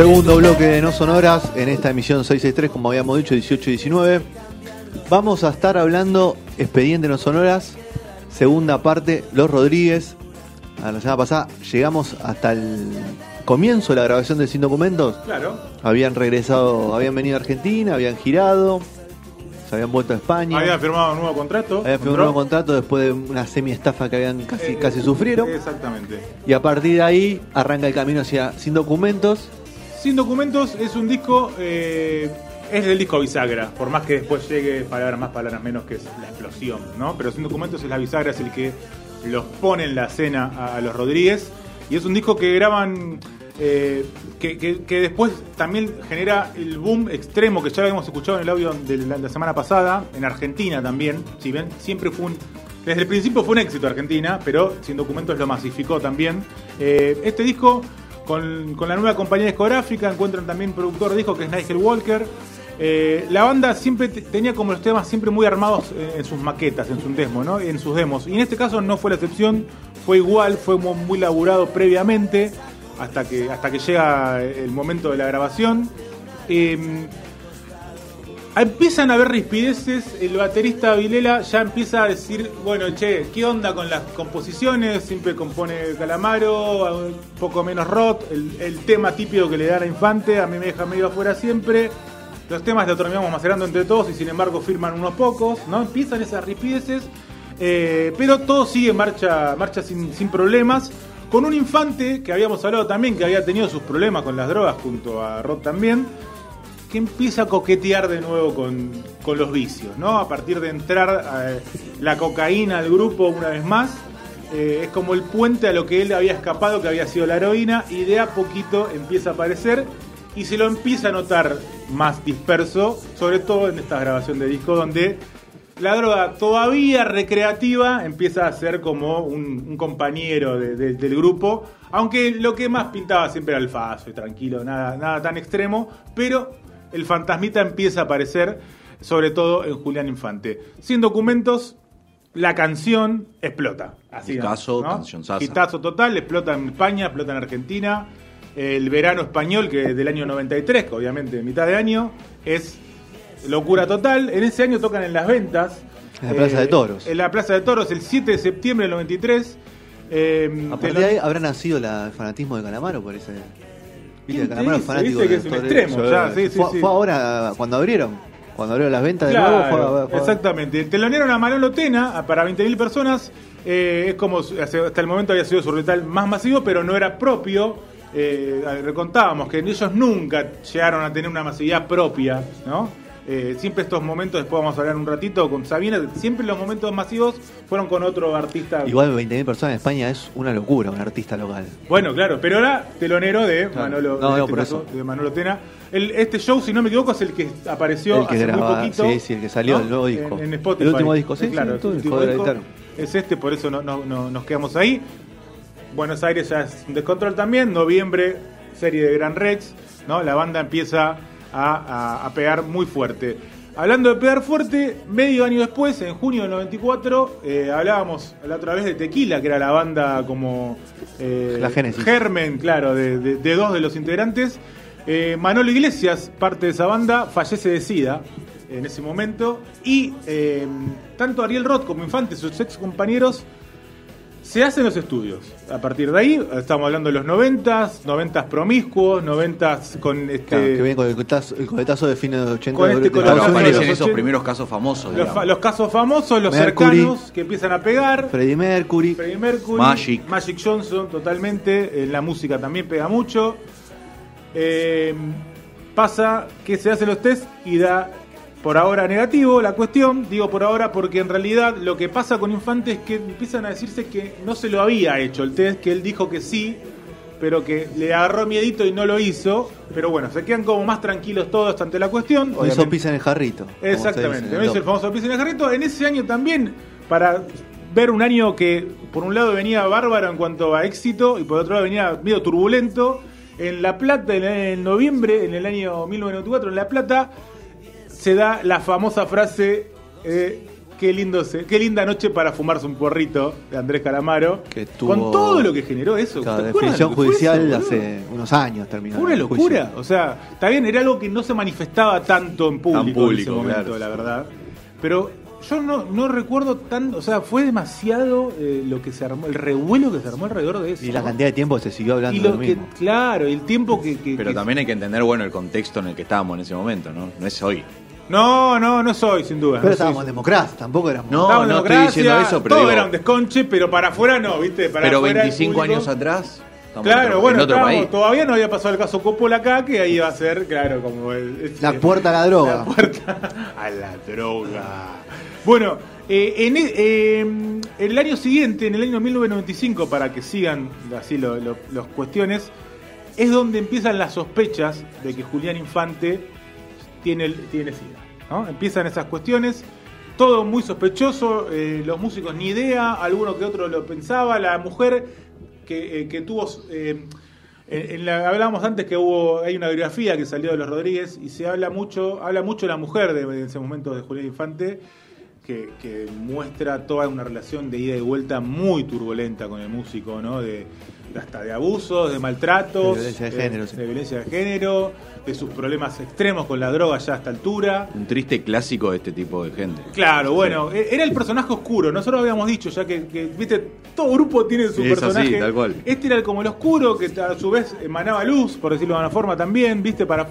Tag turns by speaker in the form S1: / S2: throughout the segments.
S1: Segundo bloque de No Sonoras en esta emisión 663, como habíamos dicho, 18 y 19. Vamos a estar hablando Expediente No Sonoras, segunda parte, Los Rodríguez. A la semana pasada llegamos hasta el comienzo de la grabación de Sin Documentos.
S2: Claro.
S1: Habían regresado, habían venido a Argentina, habían girado, se habían vuelto a España.
S2: Había firmado un nuevo contrato.
S1: Habían firmado un nuevo contrato después de una semi-estafa que habían casi,
S2: Eh,
S1: casi sufrieron.
S2: Exactamente.
S1: Y a partir de ahí arranca el camino hacia Sin Documentos.
S2: Sin documentos es un disco, eh, es el disco bisagra, por más que después llegue palabras más, palabras menos, que es la explosión, ¿no? Pero sin documentos es la bisagra, es el que los pone en la escena a, los Rodríguez. Y es un disco que graban, eh, que, que- después también genera el boom extremo que ya habíamos escuchado en el audio de la, semana pasada, en Argentina también. Si ven, siempre fue un. Desde el principio fue un éxito Argentina, pero sin documentos lo masificó también. Eh, este disco con, la nueva compañía discográfica, encuentran también productor de disco que es Nigel Walker. Eh, la banda siempre te- tenía como los temas siempre muy armados en sus maquetas, en sus demos, ¿no? En sus demos. Y en este caso no fue la excepción, fue igual, fue mu- muy laburado previamente hasta que hasta que llega el momento de la grabación. Eh, Empiezan a haber rispideces, el baterista Vilela ya empieza a decir, bueno, che, ¿qué onda con las composiciones? Siempre compone Calamaro, un poco menos rock, el, tema típico que le dan a Infante, a mí me deja medio afuera siempre. Los temas los terminamos macerando entre todos y sin embargo firman unos pocos, ¿no? Empiezan esas rispideces, eh, pero todo sigue en marcha, marcha sin, sin problemas. Con un Infante que habíamos hablado también, que había tenido sus problemas con las drogas junto a Rock también que empieza a coquetear de nuevo con, con los vicios, ¿no? A partir de entrar eh, la cocaína al grupo una vez más, eh, es como el puente a lo que él había escapado, que había sido la heroína, y de a poquito empieza a aparecer y se lo empieza a notar más disperso, sobre todo en esta grabación de disco, donde la droga todavía recreativa empieza a ser como un, compañero de- de- del grupo, aunque lo que más pintaba siempre era el faso tranquilo, nada, nada tan extremo, pero el fantasmita empieza a aparecer, sobre todo en Julián Infante. Sin documentos, la canción explota. Así,
S3: Hitazo,
S2: ¿no?
S3: cancionzaza.
S2: Hitazo total, explota en España, explota en Argentina. El verano español, que es del año 93, que obviamente mitad de año, es locura total. En ese año tocan en las ventas.
S1: En la Plaza de Toros.
S2: En la Plaza de Toros, el 7 de septiembre del 93. Eh,
S1: A partir de ahí habrá nacido la- el fanatismo de Calamaro por ese.
S2: ¿Quién te
S1: Calamaro fanático de
S2: es un
S1: Torres.
S2: extremo, ya, sí, sí,
S1: fue,
S2: sí.
S1: fue ahora cuando abrieron. Cuando abrieron las ventas de nuevo. Fue- fue-
S2: exactamente. Telonearon a Manolo Tena para 20.000 personas. Eh, es como hasta el momento había sido su recital más masivo, pero no era propio. Eh, recontábamos que ellos nunca llegaron a tener una masividad propia, ¿no? Eh, siempre estos momentos, después vamos a hablar un ratito con Sabina, siempre los momentos masivos fueron con otro artista.
S1: Igual 20.000 personas en España es una locura, un artista local.
S2: Bueno, claro, pero era telonero de. Manolo,
S1: No, no,
S2: este caso, de Manolo Tena. El- este show, si no me equivoco, es el que apareció
S1: El que
S2: hace muy poquito.
S1: sí, sí, el que salió, el nuevo disco.
S2: En, en Spotify.
S1: El último disco, sí,
S2: Eh, claro,
S1: sí,
S2: el último disco es este, por eso no, no- no- nos quedamos ahí. Buenos Aires ya es un descontrol también. Noviembre, serie de Gran Rex. ¿no? La banda empieza a, a- a pegar muy fuerte. Hablando de pegar fuerte, medio año después, en junio del 94, eh, hablábamos la otra vez de Tequila, que era la banda como... eh,
S1: La Génesis.
S2: germen, claro, de, de- de dos de los integrantes. Eh, Manolo Iglesias, parte de esa banda, fallece de SIDA en ese momento. Y eh, tanto Ariel Roth como Infante, sus ex compañeros, se hacen los estudios. A partir de ahí, estamos hablando de los 90s, 90s promiscuos, 90s con este.
S1: Claro, que viene con el coletazo, el coletazo de fines de los 80
S2: Con este los
S3: aparecen esos
S2: 80.
S3: primeros casos famosos.
S2: los,
S3: digamos.
S2: fa- los casos famosos, los
S1: Mercury.
S2: cercanos que empiezan a pegar.
S1: Freddie Mercury.
S2: Freddie Mercury,
S3: Magic.
S2: Magic Johnson, totalmente. En la música también pega mucho. Eh, pasa que se hacen los test y da por ahora negativo la cuestión. Digo por ahora porque en realidad lo que pasa con Infante es que empiezan a decirse que no se lo había hecho el test, que él dijo que sí, pero que le agarró miedito y no lo hizo. Pero bueno, se quedan como más tranquilos todos ante la cuestión.
S1: No hizo pisa en el jarrito.
S2: Exactamente, no hizo el famoso piso en el jarrito. En ese año también, para ver un año que por un lado venía bárbaro en cuanto a éxito y por otro lado venía medio turbulento, en La Plata, en, en noviembre, en el año 1994, en La Plata, se da la famosa frase, eh, qué, lindo se- qué linda noche para fumarse un porrito, de Andrés Calamaro,
S1: Que tuvo-
S2: con todo lo que generó eso.
S1: Claro,
S2: ¿Te acuerdas
S1: definición
S2: lo
S1: judicial
S2: eso,
S1: hace unos años terminó.
S2: Fue una locura.
S1: juicio.
S2: O sea, está bien, era algo que no se manifestaba tanto en público, en
S3: público,
S2: ese momento,
S3: claro.
S2: la verdad. Pero yo no, no recuerdo tanto, o sea, fue demasiado eh, lo que se armó, el revuelo que se armó alrededor de eso.
S1: Y la cantidad de tiempo que se siguió hablando
S2: Y
S1: de
S2: lo
S1: lo
S2: que,
S1: mismo.
S2: claro, el tiempo que. que-
S3: Pero
S2: que-
S3: también hay que entender, bueno, el contexto en el que estábamos en ese momento, ¿no? No es hoy.
S2: No, no, no soy, sin duda.
S1: Pero
S2: no
S1: estábamos en democracia, tampoco éramos.
S3: No,
S2: Estábamos
S3: no estoy diciendo eso, pero
S2: todo
S3: digo-
S2: era un desconche, pero para afuera no, ¿viste? Para
S3: Pero
S2: afuera el
S3: 25
S2: público-
S3: años atrás, estamos
S2: Claro,
S3: en otro,
S2: bueno,
S3: en otro
S2: estábamos-
S3: país.
S2: todavía no había pasado el caso Coppola acá, que ahí iba a ser, claro, como el,
S1: La puerta a la droga.
S2: La puerta a la droga. Bueno, eh, en, e- eh, en el año siguiente, en el año 1995, para que sigan así lo- lo- las cuestiones, es donde empiezan las sospechas de que Julián Infante tiene, tiene SIDA. ¿no? Empiezan esas cuestiones, todo muy sospechoso, eh, los músicos ni idea, alguno que otro lo pensaba, la mujer que, eh, que tuvo... eh, hablábamos antes que hubo hay una biografía que salió de los Rodríguez y se habla mucho habla mucho la mujer de, de ese momento de Julián Infante que, muestra toda una relación de ida y vuelta muy turbulenta con el músico no hasta de abusos de maltratos
S1: De violencia de
S2: eh,
S1: género, sí.
S2: de violencia de género de sus problemas extremos con la droga ya a esta altura
S3: Un triste clásico de este tipo de gente.
S2: Claro, bueno, e- era el personaje oscuro. Nosotros habíamos dicho ya que, que, viste, todo grupo tiene su
S3: Es así,
S2: personaje.
S3: tal cual.
S2: Este era el como el oscuro, que a su vez emanaba luz, por decirlo de una forma también, viste, para.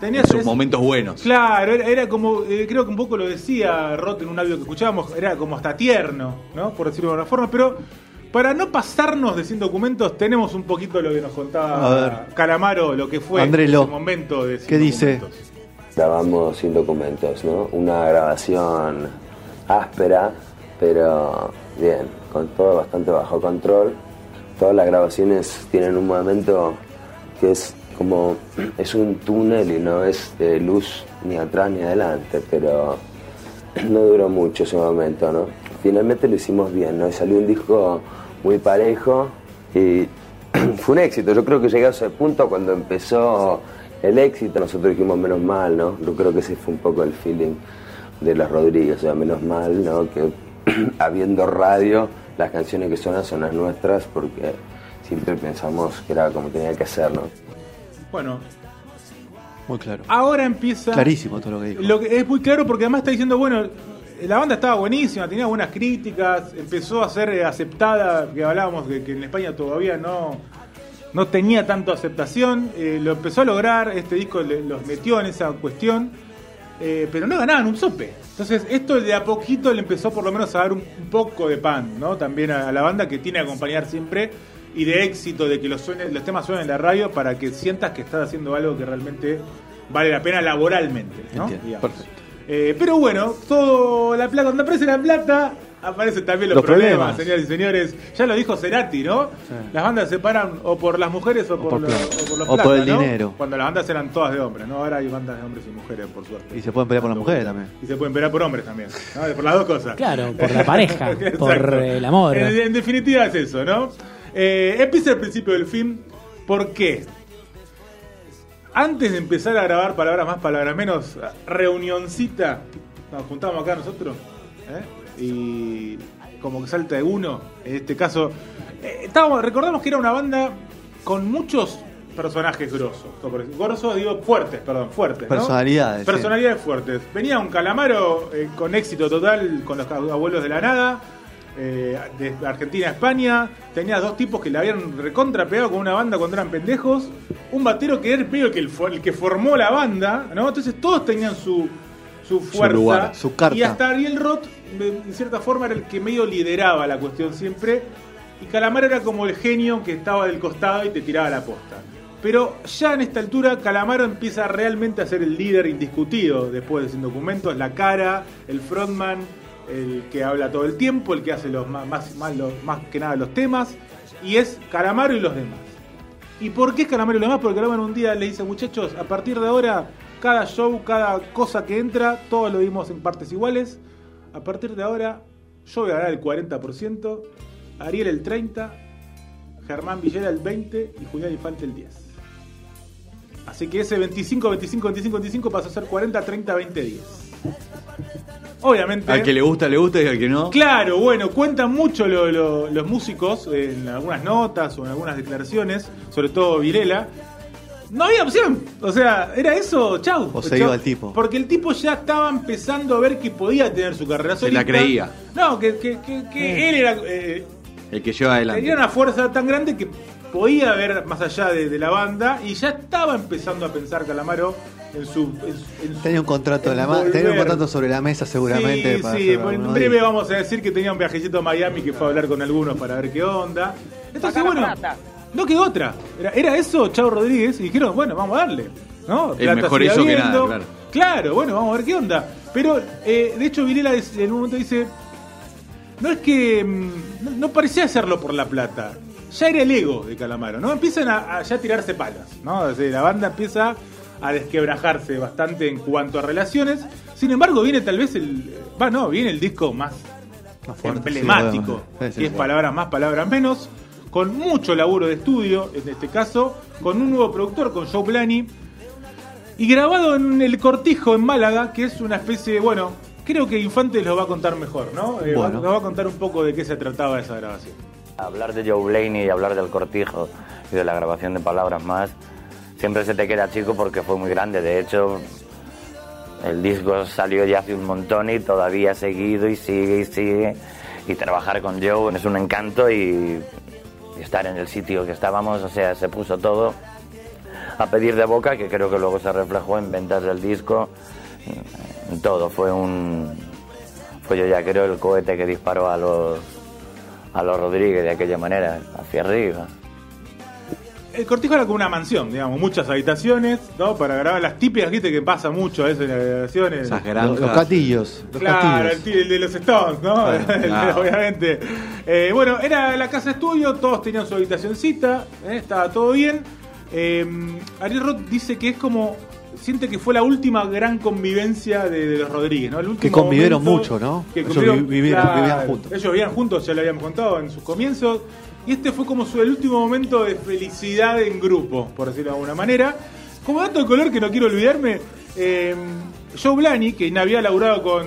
S2: Tenía
S3: Sus momentos buenos.
S2: Claro, era, era como, eh, creo que un poco lo decía Roth en un audio que escuchábamos, era como hasta tierno, ¿no? Por decirlo de una forma, pero para no pasarnos de 100 documentos, tenemos un poquito lo que nos
S1: A
S2: contaba. Calamaro, lo que fue
S1: Andrés
S2: ese momento de 100
S1: ¿Qué dice?
S2: documentos.
S4: Grabamos sin documentos, ¿no? Una grabación áspera, pero bien, con todo bastante bajo control. Todas las grabaciones tienen un momento que es como, es un túnel y no es de luz ni atrás ni adelante, pero no duró mucho ese momento, ¿no? Finalmente lo hicimos bien, ¿no? Y salió un disco muy parejo y fue un éxito. Yo creo que llegué a ese punto cuando empezó el éxito, nosotros dijimos menos mal, ¿no? Yo creo que ese fue un poco el feeling de los Rodríguez, o sea, menos mal, ¿no? Que habiendo radio, las canciones que suenan son las nuestras porque siempre pensamos que era como tenía que ser, ¿no?
S2: Bueno,
S1: Muy claro.
S2: ahora empieza.
S1: Clarísimo todo lo que dijo.
S2: Lo que es muy claro porque además está diciendo, bueno, la banda estaba buenísima, tenía buenas críticas, empezó a ser eh, aceptada, que hablábamos de que en España todavía no, no tenía tanto aceptación, eh, lo empezó a lograr, este disco le- los metió en esa cuestión, eh, pero no ganaban un sope. Entonces esto de a poquito le empezó por lo menos a dar un, un poco de pan, ¿no? También a, a la banda que tiene que acompañar siempre y de éxito, de que los, suene- los temas suenen en la radio para que sientas que estás haciendo algo que realmente vale la pena laboralmente, ¿no?
S1: Entiendo, perfecto.
S2: Eh, pero bueno, todo la plata, cuando aparece la plata, aparecen también los,
S1: Los
S2: problemas,
S1: problemas.
S2: señores y señores. Ya lo dijo Cerati, ¿no? Las bandas se separan o por las mujeres o, por,
S1: por
S2: los,
S1: plata.
S2: o por los
S1: O por el
S2: ¿no?
S1: dinero.
S2: Cuando las bandas eran todas de hombres, ¿no? Ahora hay bandas de hombres y mujeres, por suerte.
S1: Y se pueden pelear por las mujeres también.
S2: Y se pueden pelear por hombres también, ¿no? Por las dos cosas.
S5: Claro, por la pareja, por el amor.
S2: En, en definitiva es eso, ¿no? Eh, empieza el principio del film. ¿Por qué? Antes de empezar a grabar palabras más, palabras menos, reunioncita, nos juntamos acá nosotros, ¿eh? y como que salta de uno, en este caso, eh, estábamos, recordamos que era una banda con muchos personajes grosos, grosos digo fuertes, perdón, fuertes, ¿no?
S1: Personalidades, sí.
S2: Personalidades fuertes. Venía un calamaro eh, con éxito total con los abuelos de la nada. Eh, de Argentina a España, tenías dos tipos que le habían recontra pegado con una banda cuando eran pendejos, un batero que era medio que el, el que formó la banda, ¿no? Entonces todos tenían su, su fuerza.
S1: lugar, su carta.
S2: Y hasta Ariel Roth, de cierta forma, era el que medio lideraba la cuestión siempre. Y Calamaro era como el genio que estaba del costado y te tiraba la posta. Pero ya en esta altura Calamaro empieza realmente a ser el líder indiscutido después de Sin Documentos, la cara, el frontman, el que habla todo el tiempo, el que hace los más, más, más, los- que nada los temas, y es Calamaro y los demás. ¿Y por qué es Calamaro y lo demás? Porque Calamaro un día le dice, muchachos, a partir de ahora, cada show, cada cosa que entra, todos lo dimos en partes iguales. A partir de ahora, yo voy a ganar el 40%, Ariel el 30%, Germán Villera el 20% y Julián Infante el 10%. Así que ese 25, 25, 25, 25 pasó a ser 40, 30, 20, 10. Obviamente.
S3: Al que le gusta, le gusta y al que no.
S2: Claro, bueno, cuentan mucho lo- lo- los músicos en algunas notas o en algunas declaraciones, sobre todo Virela. No había opción, o sea, era eso, chau.
S1: O se
S2: Chau.
S1: iba el tipo.
S2: Porque el tipo ya estaba empezando a ver que podía tener su carrera
S3: Se la
S2: solista.
S3: creía.
S2: No, que, que- que- que él era, eh,
S3: El que lleva adelante.
S2: tenía una fuerza tan grande que podía ver más allá de, de la banda y ya estaba empezando a pensar Calamaro en su. en su- en su-
S1: Tenía un contrato en la tenía un contrato sobre la mesa seguramente.
S2: Sí,
S1: para
S2: sí, en breve vamos a decir que tenía un viajecito a Miami que fue a hablar con algunos para ver qué onda. Entonces, bueno, no quedó otra. Era, era eso, Chavo Rodríguez, y dijeron, bueno, vamos a darle. ¿no?
S3: El
S2: Plata
S3: mejor eso que nada, claro.
S2: Claro, bueno, vamos a ver qué onda. Pero, eh, de hecho, Vilela es- en un momento dice, no es que mm, no, no parecía hacerlo por la plata. Ya era el ego de Calamaro, ¿no? Empiezan a, a ya tirarse palas, ¿no? O sea, la banda empieza a desquebrajarse bastante en cuanto a relaciones. Sin embargo, viene tal vez el. Va, no, viene el disco más
S1: Más fuerte,
S2: emblemático,
S1: sí, obviamente. Sí, sí,
S2: que es
S1: sí.
S2: palabras más, palabras menos, con mucho laburo de estudio, en este caso, con un nuevo productor, con Joe Plani, y grabado en el Cortijo, en Málaga, que es una especie de, bueno, creo que Infante lo va a contar mejor, ¿no? Eh,
S1: Bueno.
S2: Nos va a contar un poco de qué se trataba esa grabación.
S6: Hablar de Joe Blaney y hablar del cortijo y de la grabación de palabras más, siempre se te queda chico porque fue muy grande. De hecho, el disco salió ya hace un montón y todavía ha seguido y sigue y sigue. Y trabajar con Joe es un encanto y, estar en el sitio que estábamos, o sea, se puso todo a pedir de boca, que creo que luego se reflejó en ventas del disco, en todo. Fue un, fue yo ya creo el cohete que disparó a los a los Rodríguez de aquella manera, hacia arriba.
S2: El Cortijo era como una mansión, digamos, muchas habitaciones, ¿no? Para grabar las típicas, viste que pasa mucho eso en las grabaciones.
S3: Esas
S1: Los,
S3: granjas.
S1: los catillos. Los
S2: Claro, el,
S1: castillos.
S2: de los Stones, ¿no?
S1: Claro.
S2: El de-
S3: Claro.
S2: Obviamente. Eh, bueno, era la casa estudio, todos tenían su habitacioncita, ¿eh? estaba todo bien. Eh, Ariel Roth dice que es como. Siente que fue la última gran convivencia de, de los Rodríguez, ¿no? El último
S1: Que convivieron mucho, ¿no?
S2: Que
S1: Ellos
S2: convivieron,
S1: vivieron- vivían juntos.
S2: Ellos vivían juntos, ya lo habíamos contado en sus comienzos. Y este fue como su el último momento de felicidad en grupo, por decirlo de alguna manera. Como dato de color que no quiero olvidarme, eh, Joe Blani, que había laburado con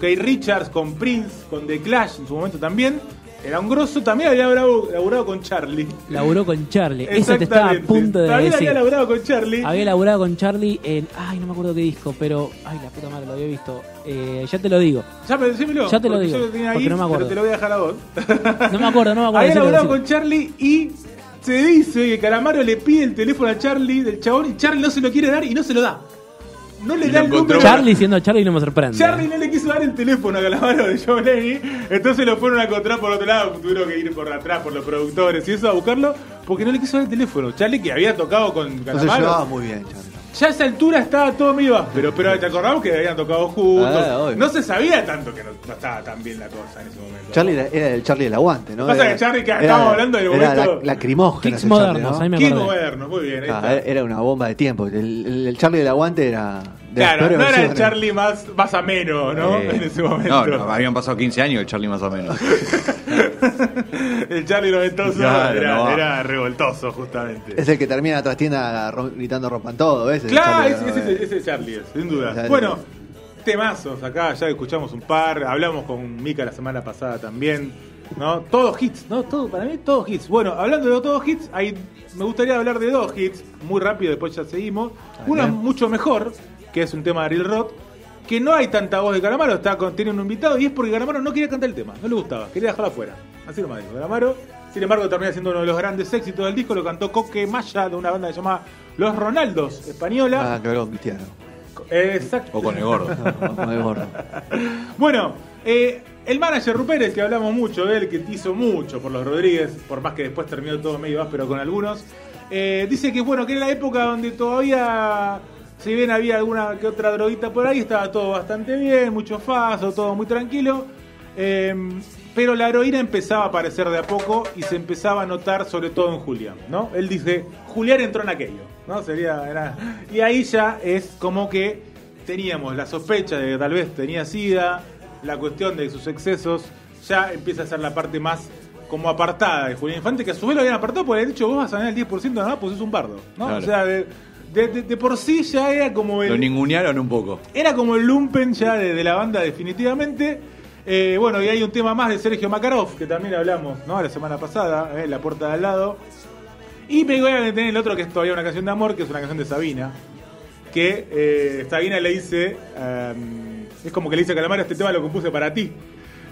S2: Kay Richards, con Prince, con The Clash en su momento también, era un grosso, también había laburado, laburado con Charlie.
S5: Laburó con Charlie. Eso te estaba a punto de
S2: También
S5: decir.
S2: había laburado con Charlie.
S5: Había laburado con Charlie en. Ay, no me acuerdo qué disco, pero. Ay, la puta madre, lo había visto. Eh, ya te lo digo.
S2: Ya, pero decímelo,
S5: Ya te lo digo,
S2: yo lo tenía ahí,
S5: no me acuerdo.
S2: Pero te lo voy a dejar a vos.
S5: No me acuerdo, no me acuerdo.
S2: Había laburado con Charlie y se dice que Calamaro le pide el teléfono a Charlie del chabón y Charlie no se lo quiere dar y no se lo da. No le
S3: Y
S2: da el número.
S5: Charlie siendo Charlie no me sorprende.
S2: Charlie no le quiso dar el teléfono a Calamaro de Joe Lenny, entonces lo fueron a encontrar por otro lado, tuvieron que ir por atrás por los productores y eso a buscarlo, porque no le quiso dar el teléfono. Charlie que había tocado con Calamaro.
S1: llevaba muy bien, Charlie.
S2: Ya a esa altura estaba todo medio áspero, pero te acordamos que habían tocado juntos.
S1: Ah,
S2: no se sabía tanto que no, no estaba tan bien la cosa en ese momento.
S1: Charlie era, era el Charlie del aguante, ¿no?
S2: Pasa
S1: Era-
S2: que Charlie, que estábamos hablando del
S1: Era
S2: momento-
S1: la, lacrimógena.
S5: Kicks modernos,
S1: ¿no?
S5: ahí me
S2: muy bien. ahí
S1: Ah,
S2: está.
S1: era- una bomba de tiempo. El, el- el Charlie del aguante era. De
S2: Claro, no era el. Charlie más, más ameno, ¿no?
S3: Eh,
S2: en ese momento.
S3: No, no, habían pasado 15 años el Charlie más o menos.
S2: el Charlie noventoso
S3: Claro,
S2: era,
S3: no va.
S2: era revoltoso, justamente.
S1: Es el que termina la trastienda ro- gritando rompan todo, ¿ves?
S2: Claro,
S1: Charlie
S2: ese, ese Charlie es, sin duda.
S1: Charlie.
S2: Bueno, temazos acá, ya escuchamos un par, hablamos con Mika la semana pasada también, ¿no? Todos hits, ¿no? Todo, para mí todos hits. Bueno, hablando de todos hits, hay, me gustaría hablar de dos hits, muy rápido, después ya seguimos. Uno es mucho mejor, que es un tema de Ariel Roth, que no hay tanta voz de Calamaro, está con, tiene un invitado, y es porque Calamaro no quería cantar el tema, no le gustaba, quería dejarlo afuera. Así nomás dijo Calamaro. Sin embargo, termina siendo uno de los grandes éxitos del disco, lo cantó Coque Maya, de una banda que se llama Los Ronaldos, española.
S1: Ah, con Cristiano.
S2: Exacto.
S3: O con el gordo.
S1: Con el gordo.
S2: Bueno, eh, el manager Rupérez, que hablamos mucho de él, que hizo mucho por los Rodríguez, por más que después terminó todo medio áspero con algunos, eh, dice que bueno, que era la época donde todavía, si bien había alguna que otra droguita por ahí, estaba todo bastante bien, mucho faso, todo muy tranquilo. Eh, pero la heroína empezaba a aparecer de a poco y se empezaba a notar sobre todo en Julián, ¿no? Él dice, Julián entró en aquello, ¿no? Sería, era- y ahí ya es como que teníamos la sospecha de que tal vez tenía sida, la cuestión de sus excesos, ya empieza a ser la parte más como apartada de Julián Infante, que a su vez lo habían apartado por el hecho vos vas a ganar el 10% nada más, pues es un bardo, ¿no?
S3: Claro.
S2: O sea, de, de- de- de por sí ya era como el...
S3: Lo ningunearon un poco.
S2: Era como el lumpen ya de la banda definitivamente. Eh, bueno, y hay un tema más de Sergio Makarov, que también hablamos ¿no? la semana pasada, eh, La Puerta de al lado. Y me voy a meter en el otro que es todavía una canción de amor, que es una canción de Sabina. Que eh, Sabina le dice, um, es como que le dice a Calamaro, este tema lo compuse para ti.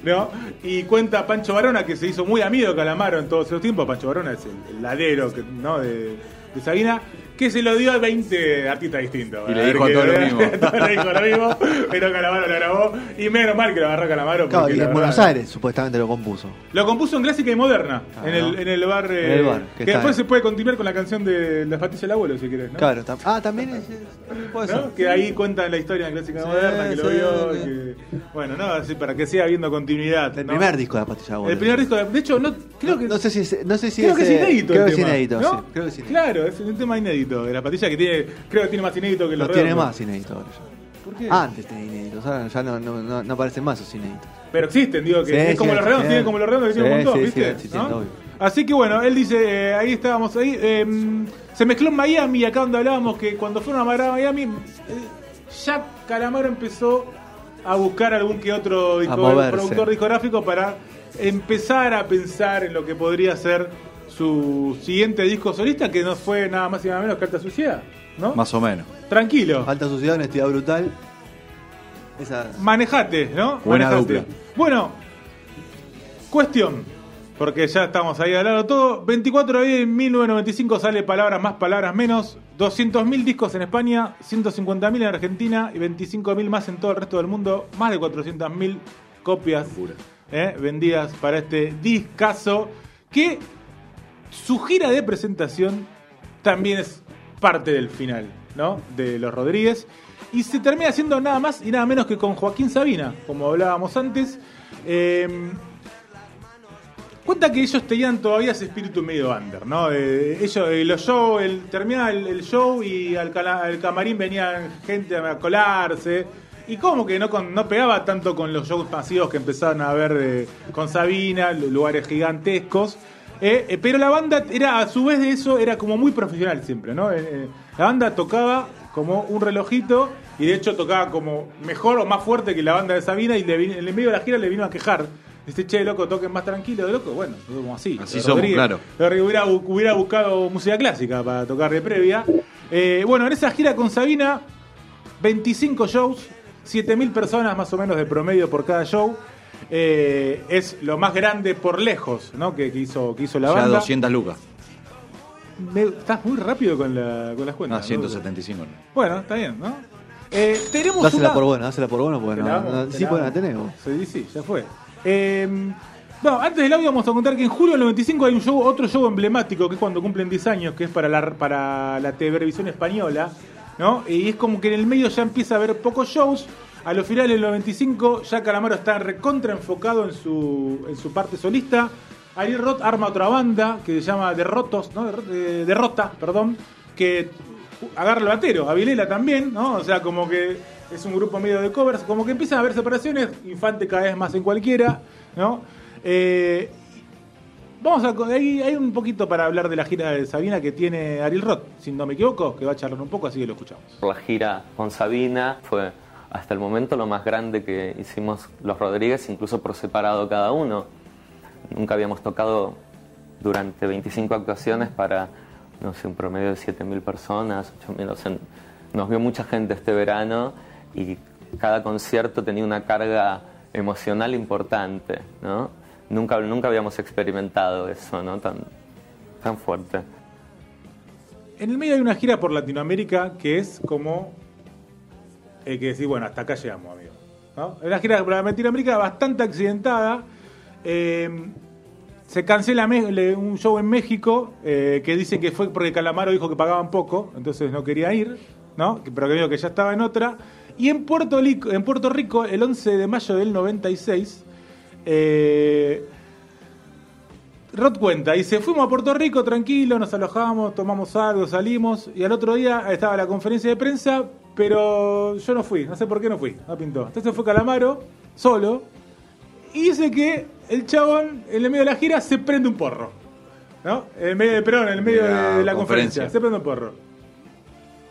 S2: ¿no? Y cuenta Pancho Barona, que se hizo muy amigo de Calamaro en todos esos tiempos. Pancho Barona es el, ladero ¿no? de Sabina, que se lo dio a 20 artistas distintos.
S3: Y le dijo a todos lo mismo.
S2: le dijo lo mismo, pero Calamaro lo grabó. Y menos mal que lo agarró Calamaro.
S1: Claro,
S2: porque
S1: y en
S2: verdad-
S1: Buenos Aires supuestamente lo compuso.
S2: Lo compuso en clásica y moderna,
S1: Ah,
S2: en, el,
S1: ¿no?
S2: en el bar. eh,
S1: En el bar, que
S2: después
S1: ahí.
S2: se puede continuar con la canción de Las patillas del abuelo, si querés. ¿no?
S1: Claro, tam- ah, también es, ser.
S2: Que ahí cuentan la historia de clásica y
S1: Sí,
S2: moderna, que lo vio.
S1: sí.
S2: y que- bueno, no, así para que siga habiendo continuidad.
S1: El
S2: ¿no?
S1: primer disco de la pastilla Abuela.
S2: El primer disco, de- de hecho, no, creo que.
S1: No sé si es, no sé si
S2: Creo que es
S1: eh,
S2: inédito.
S1: Creo
S2: el
S1: que es inédito. Creo que es inédito.
S2: Claro, es un tema inédito de la patilla que tiene, creo que tiene más inédito que los
S1: No tiene
S2: redondos.
S1: más inédito ahora ya.
S2: ¿Por qué?
S1: Antes tenía inéditos, ahora ya no, no, no, no aparecen más esos inéditos.
S2: Pero existen, digo, que
S1: Sí,
S2: es como
S1: sí,
S2: los redondos,
S1: sí.
S2: tienen como los redondos que tienen un
S1: Sí,
S2: montón,
S1: sí,
S2: ¿viste?
S1: sí, existiendo,
S2: ¿No?
S1: obvio.
S2: Así que bueno, él dice, eh, ahí estábamos, ahí, eh, se mezcló en Miami, acá donde hablábamos que cuando fueron a a Miami, eh, ya Calamaro empezó a buscar algún que otro disco-
S1: moverse.
S2: productor discográfico para empezar a pensar en lo que podría ser su siguiente disco solista, que no fue nada más y nada menos que Alta Suciedad, ¿no?
S3: Más o menos.
S2: Tranquilo.
S1: Alta suciedad, honestidad brutal. Esa.
S2: Manejate, ¿no?
S3: Buena
S2: Manejate.
S3: dupla.
S2: Bueno, cuestión, porque ya estamos ahí hablando todo. 24 de abril de 1995 sale Palabras Más, Palabras Menos. 200.000 discos en España, 150.000 en Argentina y 25.000 más en todo el resto del mundo. Más de 400.000 copias eh, vendidas para este discazo que su gira de presentación también es parte del final, ¿no? De los Rodríguez. Y se termina haciendo nada más y nada menos que con Joaquín Sabina, como hablábamos antes. Eh, cuenta que ellos tenían todavía ese espíritu medio under, ¿no? Eh, ellos, eh, los shows, el, terminaba el, show y al, camarín venían gente a colarse. Y como que no, con- no pegaba tanto con los shows masivos que empezaron a ver eh, con Sabina, lu- lugares gigantescos. Eh, eh, pero la banda era, a su vez de eso, era como muy profesional siempre, ¿no? Eh, la banda tocaba como un relojito y de hecho tocaba como mejor o más fuerte que la banda de Sabina y le en el medio de la gira le vino a quejar. Dice, che, loco, toquen más tranquilo, de loco. Bueno, como así.
S3: Así somos, claro.
S2: hubiera, bu- hubiera buscado música clásica para tocar de previa. Eh, bueno, en esa gira con Sabina, 25 shows, 7.000 personas más o menos de promedio por cada show. Eh, es lo más grande por lejos ¿no? que, que hizo, que hizo la
S3: Ya
S2: banda.
S3: 200 lucas.
S2: Me- estás muy rápido con, la, con las cuentas.
S3: Ah,
S2: ¿no?
S3: 175.
S2: Bueno, está bien, ¿no? Eh, tenemos
S1: Dásela
S2: una-
S1: por buena, dásela por buena, porque no, no- sí,
S2: la
S1: pues la tenemos.
S2: Sí, sí, ya fue. Eh, bueno, antes del audio vamos a contar que en julio del 95 hay un show, otro show emblemático, que es cuando cumplen 10 años, que es para la, para la televisión española, ¿no? Y es como que en el medio ya empieza a haber pocos shows. A los finales del 95 ya Calamaro está recontra enfocado en su, en su parte solista. Ariel Roth arma otra banda que se llama Derrotos, Derrota, perdón, que agarra el batero, a Vilela también, ¿no? O sea, como que es un grupo medio de covers, como que empiezan a haber separaciones, Infante cada vez más en cualquiera, ¿no? Eh, vamos a hay, hay un poquito para hablar de la gira de Sabina que tiene Ariel Roth, si no me equivoco, que va a charlar un poco, así que lo escuchamos.
S7: La gira con Sabina fue hasta el momento lo más grande que hicimos los Rodríguez, incluso por separado cada uno. Nunca habíamos tocado durante 25 actuaciones para, no sé, un promedio de 7.000 personas, 8.000. o sea, nos vio mucha gente este verano y cada concierto tenía una carga emocional importante, ¿no? Nunca, nunca habíamos experimentado eso, ¿no? Tan, tan fuerte.
S2: En el medio hay una gira por Latinoamérica que es como que decir, bueno, hasta acá llegamos, amigo. ¿no? Una gira por Latinoamérica bastante accidentada. Eh, se cancela un show en México eh, que dice que fue porque Calamaro dijo que pagaban poco, entonces no quería ir, ¿no? Pero que que ya estaba en otra. Y en Puerto, Lico- en Puerto Rico, el 11 de mayo del 96, Eh, Rod cuenta, dice, fuimos a Puerto Rico tranquilo, nos alojamos, tomamos algo, salimos, y al otro día estaba la conferencia de prensa, pero yo no fui, no sé por qué no fui, no pintó. Entonces fue Calamaro, solo, y dice que el chabón, en el medio de la gira, se prende un porro. ¿No? En el medio, perdón, en el medio
S3: De la
S2: de la conferencia.
S3: conferencia.
S2: se prende un porro.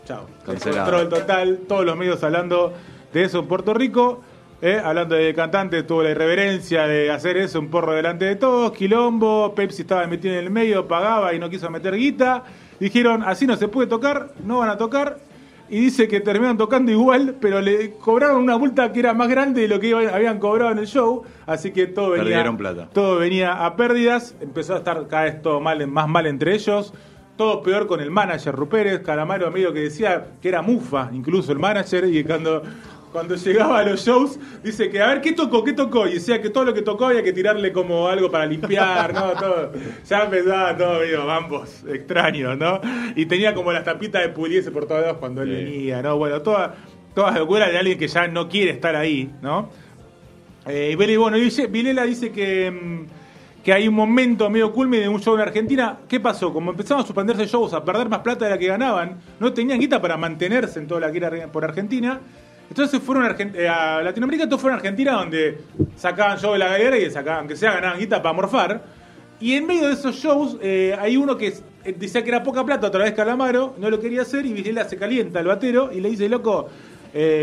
S2: Chao.
S3: Cancelado.
S2: Control total, todos los medios hablando de eso en Puerto Rico. ¿eh? Hablando de cantante, tuvo la irreverencia de hacer eso, un porro delante de todos, quilombo, Pepsi estaba metido en el medio, pagaba y no quiso meter guita. Dijeron, así no se puede tocar, no van a tocar. Y dice que terminaron tocando igual, pero le cobraron una multa que era más grande de lo que iban- habían cobrado en el show. Así que todo venía,
S3: plata.
S2: todo venía a pérdidas. Empezó a estar cada vez todo mal, más mal entre ellos. Todo peor con el manager Rupérez, Calamaro medio que decía que era mufa, incluso el manager, y cuando, cuando llegaba a los shows, dice que a ver qué tocó, qué tocó, y decía que todo lo que tocó había que tirarle como algo para limpiar, ¿no? Todo. Ya empezaba todo medio ambos extraños, ¿no? Y tenía como las tapitas de puliese por todos lados cuando él
S3: Sí.
S2: venía, ¿no? Bueno, toda, toda locura de alguien que ya no quiere estar ahí, ¿no? Eh, y bueno, dice- Vilela dice que, mm, que hay un momento medio culme de un show en Argentina. ¿Qué pasó? Como empezaron a suspenderse shows, a perder más plata de la que ganaban, no tenían guita para mantenerse en toda la que era por Argentina. Entonces fueron eh, a Latinoamérica, todos fueron a Argentina donde sacaban show de la galera y sacaban, aunque sea ganaban guita para morfar. Y en medio de esos shows eh, hay uno que eh, decía que era poca plata otra vez Calamaro, no lo quería hacer y Vilela se calienta al batero y le dice, loco,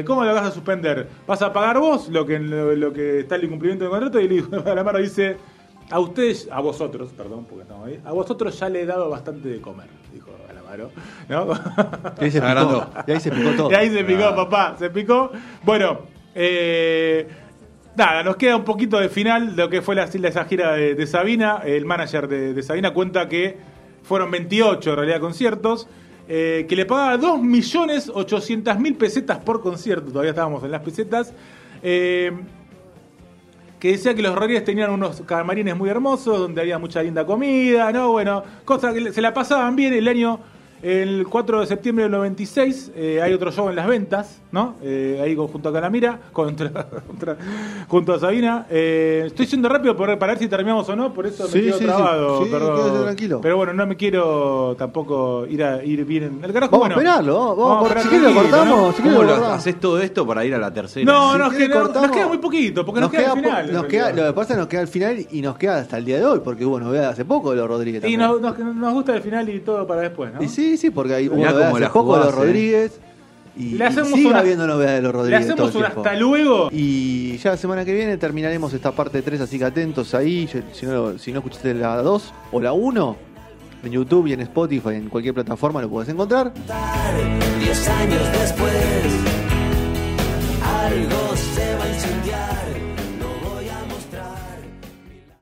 S2: ¿cómo lo vas a suspender? ¿Vas a pagar vos lo que, lo, lo que está el incumplimiento del contrato? Y le dijo, Calamaro dice, a ustedes, a vosotros, perdón, porque estamos ahí, a vosotros ya le he dado bastante de comer, dijo Calamaro. ¿no?
S1: Y ahí se picó,
S3: Agrandó.
S1: y ahí se picó todo.
S2: Y ahí se picó,
S3: Ah.
S2: papá, se picó. Bueno, eh, nada, nos queda un poquito de final de lo que fue la, esa gira de, de Sabina. El manager de, de Sabina cuenta que fueron 28 en realidad conciertos. eh, que le pagaba 2.800.000 pesetas por concierto. Todavía estábamos en las pesetas. Eh, que decía que los Rodríguez tenían unos camarines muy hermosos, donde había mucha linda comida, ¿no? Bueno, cosas que se la pasaban bien el año, el 4 de septiembre del 96, eh, hay otro show en las ventas, ¿no? Eh, ahí con- junto a Calamira, contra, contra- junto a Sabina. Eh, estoy yendo rápido por- para ver si terminamos o no, por eso
S1: Sí,
S2: me quedo
S1: sí, sí.
S2: trabado,
S1: Sí,
S2: perdón.
S1: tranquilo.
S2: Pero bueno, no me quiero tampoco ir a ir bien en el carajo.
S1: Vamos a
S2: bueno,
S1: esperarlo, vamos, vamos,
S2: a esperar
S1: si quiere lo cortamos,
S2: ¿no?
S1: si quiere
S3: ¿Cómo
S1: lo
S3: haces todo esto para ir a la tercera?
S2: No,
S1: Si
S2: nos,
S1: quiere,
S2: queda, nos queda muy poquito, porque nos, queda, el
S1: po-
S2: final.
S1: nos queda- lo que pasa es que nos queda al final y nos queda hasta el día de hoy, porque hubo novedad hace poco de los Rodríguez.
S2: Y nos, nos, nos gusta el final y todo para después, ¿no?
S1: Y sí, Sí, porque hay
S3: Mirá
S1: como
S3: la
S1: poco de los.
S3: Eh.
S1: Rodríguez. Y,
S2: Le hacemos
S1: y siga
S2: una-
S1: habiendo novedades de los Rodríguez.
S2: hacemos un hasta luego.
S1: Y ya la semana que viene terminaremos esta parte 3, así que atentos ahí. Si no, si no escuchaste la 2 o la 1, en YouTube y en Spotify, en cualquier plataforma lo puedes encontrar.
S8: Diez años después, algo